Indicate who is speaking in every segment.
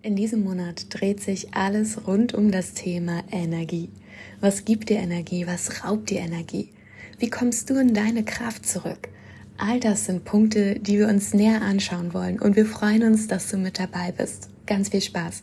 Speaker 1: In diesem Monat dreht sich alles rund um das Thema Energie. Was gibt dir Energie? Was raubt dir Energie? Wie kommst du in deine Kraft zurück? All das sind Punkte, die wir uns näher anschauen wollen und wir freuen uns, dass du mit dabei bist. Ganz viel Spaß!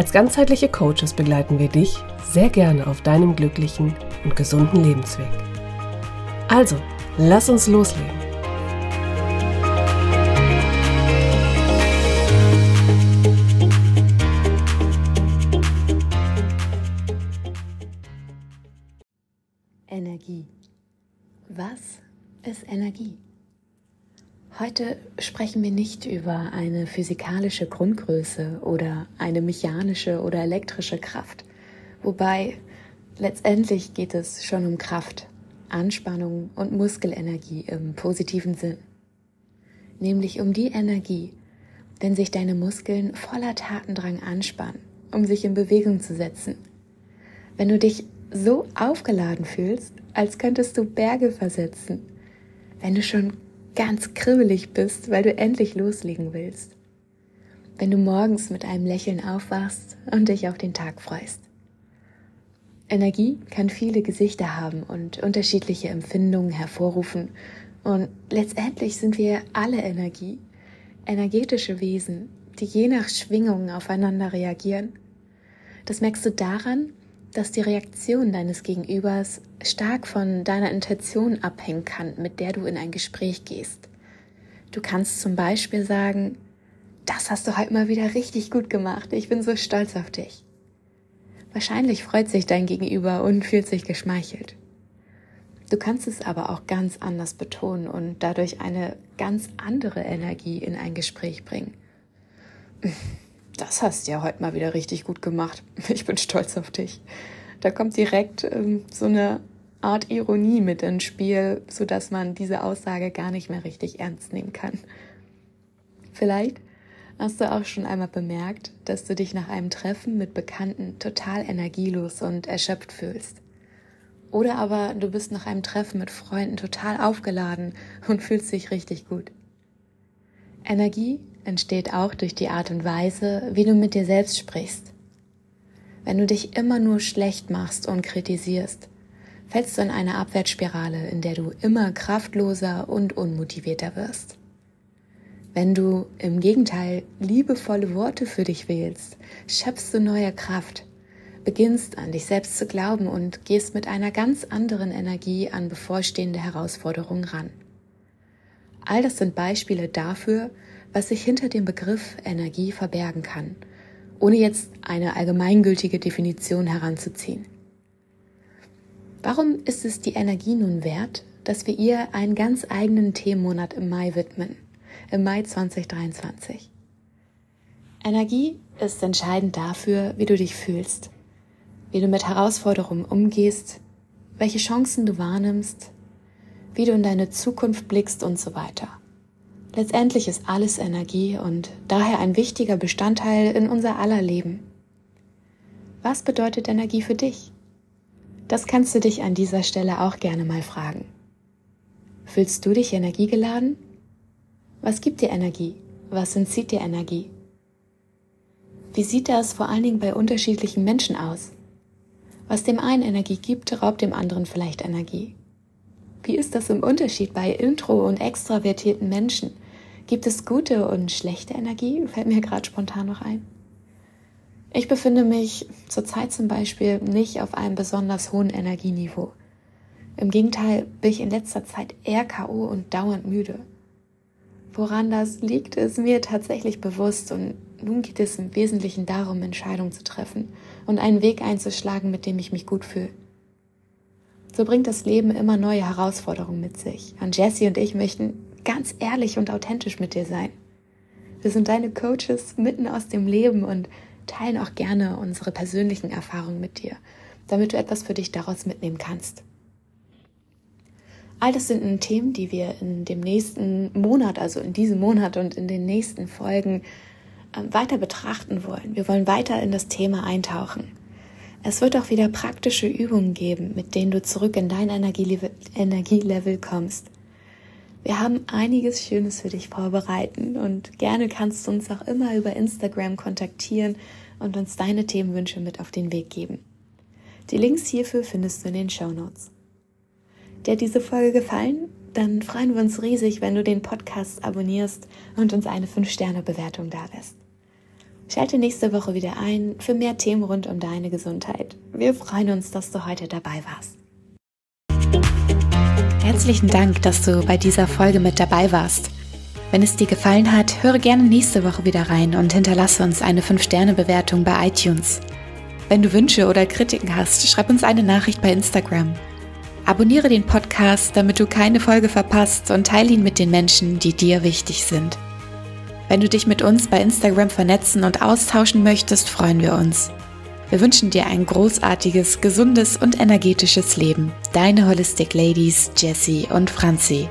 Speaker 2: Als ganzheitliche Coaches begleiten wir dich sehr gerne auf deinem glücklichen und gesunden Lebensweg. Also, lass uns loslegen.
Speaker 1: Energie. Was ist Energie? Heute sprechen wir nicht über eine physikalische Grundgröße oder eine mechanische oder elektrische Kraft, wobei letztendlich geht es schon um Kraft, Anspannung und Muskelenergie im positiven Sinn, nämlich um die Energie, wenn sich deine Muskeln voller Tatendrang anspannen, um sich in Bewegung zu setzen, wenn du dich so aufgeladen fühlst, als könntest du Berge versetzen, wenn du schon ganz kribbelig bist, weil du endlich loslegen willst, wenn du morgens mit einem Lächeln aufwachst und dich auf den Tag freust. Energie kann viele Gesichter haben und unterschiedliche Empfindungen hervorrufen und letztendlich sind wir alle Energie, energetische Wesen, die je nach Schwingungen aufeinander reagieren. Das merkst du daran, dass die Reaktion deines Gegenübers stark von deiner Intention abhängen kann, mit der du in ein Gespräch gehst. Du kannst zum Beispiel sagen, das hast du heute mal wieder richtig gut gemacht, ich bin so stolz auf dich. Wahrscheinlich freut sich dein Gegenüber und fühlt sich geschmeichelt. Du kannst es aber auch ganz anders betonen und dadurch eine ganz andere Energie in ein Gespräch bringen. Das hast du ja heute mal wieder richtig gut gemacht. Ich bin stolz auf dich. Da kommt direkt ähm, so eine Art Ironie mit ins Spiel, sodass man diese Aussage gar nicht mehr richtig ernst nehmen kann. Vielleicht hast du auch schon einmal bemerkt, dass du dich nach einem Treffen mit Bekannten total energielos und erschöpft fühlst. Oder aber du bist nach einem Treffen mit Freunden total aufgeladen und fühlst dich richtig gut. Energie entsteht auch durch die Art und Weise, wie du mit dir selbst sprichst. Wenn du dich immer nur schlecht machst und kritisierst, fällst du in eine Abwärtsspirale, in der du immer kraftloser und unmotivierter wirst. Wenn du im Gegenteil liebevolle Worte für dich wählst, schöpfst du neue Kraft, beginnst an dich selbst zu glauben und gehst mit einer ganz anderen Energie an bevorstehende Herausforderungen ran. All das sind Beispiele dafür, was sich hinter dem Begriff Energie verbergen kann, ohne jetzt eine allgemeingültige Definition heranzuziehen. Warum ist es die Energie nun wert, dass wir ihr einen ganz eigenen Themenmonat im Mai widmen, im Mai 2023? Energie ist entscheidend dafür, wie du dich fühlst, wie du mit Herausforderungen umgehst, welche Chancen du wahrnimmst, wie du in deine Zukunft blickst und so weiter. Letztendlich ist alles Energie und daher ein wichtiger Bestandteil in unser aller Leben. Was bedeutet Energie für dich? Das kannst du dich an dieser Stelle auch gerne mal fragen. Fühlst du dich energiegeladen? Was gibt dir Energie? Was entzieht dir Energie? Wie sieht das vor allen Dingen bei unterschiedlichen Menschen aus? Was dem einen Energie gibt, raubt dem anderen vielleicht Energie. Wie ist das im Unterschied bei intro- und extravertierten Menschen? Gibt es gute und schlechte Energie? Fällt mir gerade spontan noch ein. Ich befinde mich zurzeit zum Beispiel nicht auf einem besonders hohen Energieniveau. Im Gegenteil bin ich in letzter Zeit eher KO und dauernd müde. Woran das liegt, ist mir tatsächlich bewusst und nun geht es im Wesentlichen darum, Entscheidungen zu treffen und einen Weg einzuschlagen, mit dem ich mich gut fühle. So bringt das Leben immer neue Herausforderungen mit sich. Und Jessie und ich möchten ganz ehrlich und authentisch mit dir sein. Wir sind deine Coaches mitten aus dem Leben und teilen auch gerne unsere persönlichen Erfahrungen mit dir, damit du etwas für dich daraus mitnehmen kannst. All das sind Themen, die wir in dem nächsten Monat, also in diesem Monat und in den nächsten Folgen ähm, weiter betrachten wollen. Wir wollen weiter in das Thema eintauchen. Es wird auch wieder praktische Übungen geben, mit denen du zurück in dein Energielevel, kommst. Wir haben einiges Schönes für dich vorbereiten und gerne kannst du uns auch immer über Instagram kontaktieren und uns deine Themenwünsche mit auf den Weg geben. Die Links hierfür findest du in den Show Notes. Dir hat diese Folge gefallen? Dann freuen wir uns riesig, wenn du den Podcast abonnierst und uns eine 5-Sterne-Bewertung dalässt. Schalte nächste Woche wieder ein für mehr Themen rund um deine Gesundheit. Wir freuen uns, dass du heute dabei warst. Herzlichen Dank, dass du bei dieser Folge mit dabei warst. Wenn es dir gefallen hat, höre gerne nächste Woche wieder rein und hinterlasse uns eine 5-Sterne-Bewertung bei iTunes. Wenn du Wünsche oder Kritiken hast, schreib uns eine Nachricht bei Instagram. Abonniere den Podcast, damit du keine Folge verpasst und teile ihn mit den Menschen, die dir wichtig sind. Wenn du dich mit uns bei Instagram vernetzen und austauschen möchtest, freuen wir uns. Wir wünschen dir ein großartiges, gesundes und energetisches Leben. Deine Holistic Ladies Jessie und Franzi.